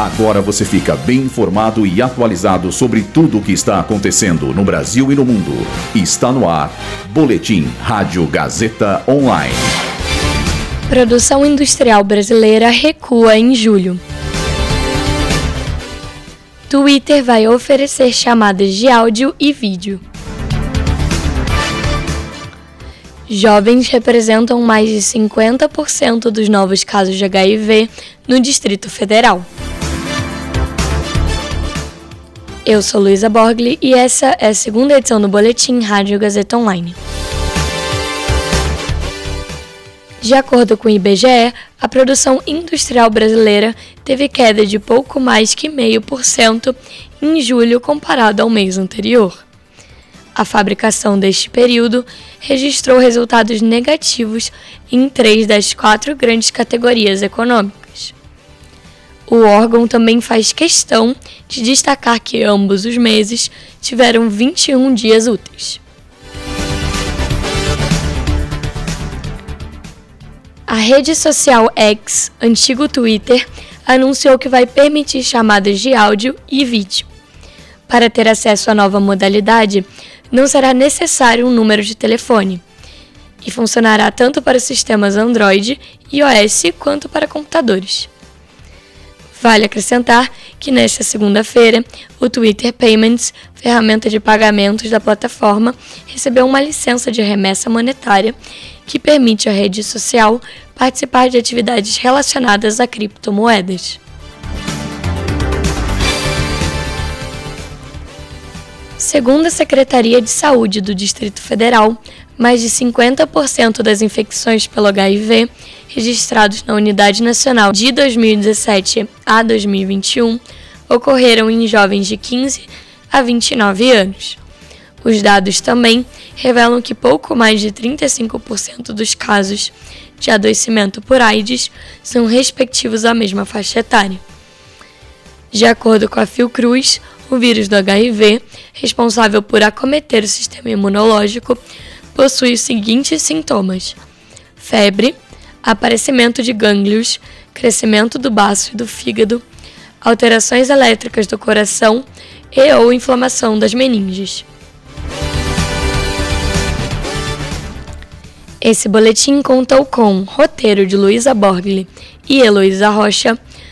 Agora você fica bem informado e atualizado sobre tudo o que está acontecendo no Brasil e no mundo. Está no ar. Boletim Rádio Gazeta Online. Produção industrial brasileira recua em julho. Twitter vai oferecer chamadas de áudio e vídeo. Jovens representam mais de 50% dos novos casos de HIV no Distrito Federal. Eu sou Luísa Borgli e essa é a segunda edição do Boletim Rádio Gazeta Online. De acordo com o IBGE, a produção industrial brasileira teve queda de pouco mais que 0,5% em julho comparado ao mês anterior. A fabricação deste período registrou resultados negativos em três das quatro grandes categorias econômicas. O órgão também faz questão de destacar que ambos os meses tiveram 21 dias úteis. A rede social X, antigo Twitter, anunciou que vai permitir chamadas de áudio e vídeo. Para ter acesso à nova modalidade, não será necessário um número de telefone e funcionará tanto para sistemas Android e iOS quanto para computadores. Vale acrescentar que nesta segunda-feira, o Twitter Payments, ferramenta de pagamentos da plataforma, recebeu uma licença de remessa monetária que permite à rede social participar de atividades relacionadas a criptomoedas. Segundo a Secretaria de Saúde do Distrito Federal, mais de 50% das infecções pelo HIV registrados na Unidade Nacional de 2017 a 2021 ocorreram em jovens de 15 a 29 anos. Os dados também revelam que pouco mais de 35% dos casos de adoecimento por AIDS são respectivos à mesma faixa etária. De acordo com a Fiocruz, o vírus do HIV, responsável por acometer o sistema imunológico, possui os seguintes sintomas: febre, aparecimento de gânglios, crescimento do baço e do fígado, alterações elétricas do coração e ou inflamação das meninges. Esse boletim contou com roteiro de Luísa Borgli e Heloísa Rocha,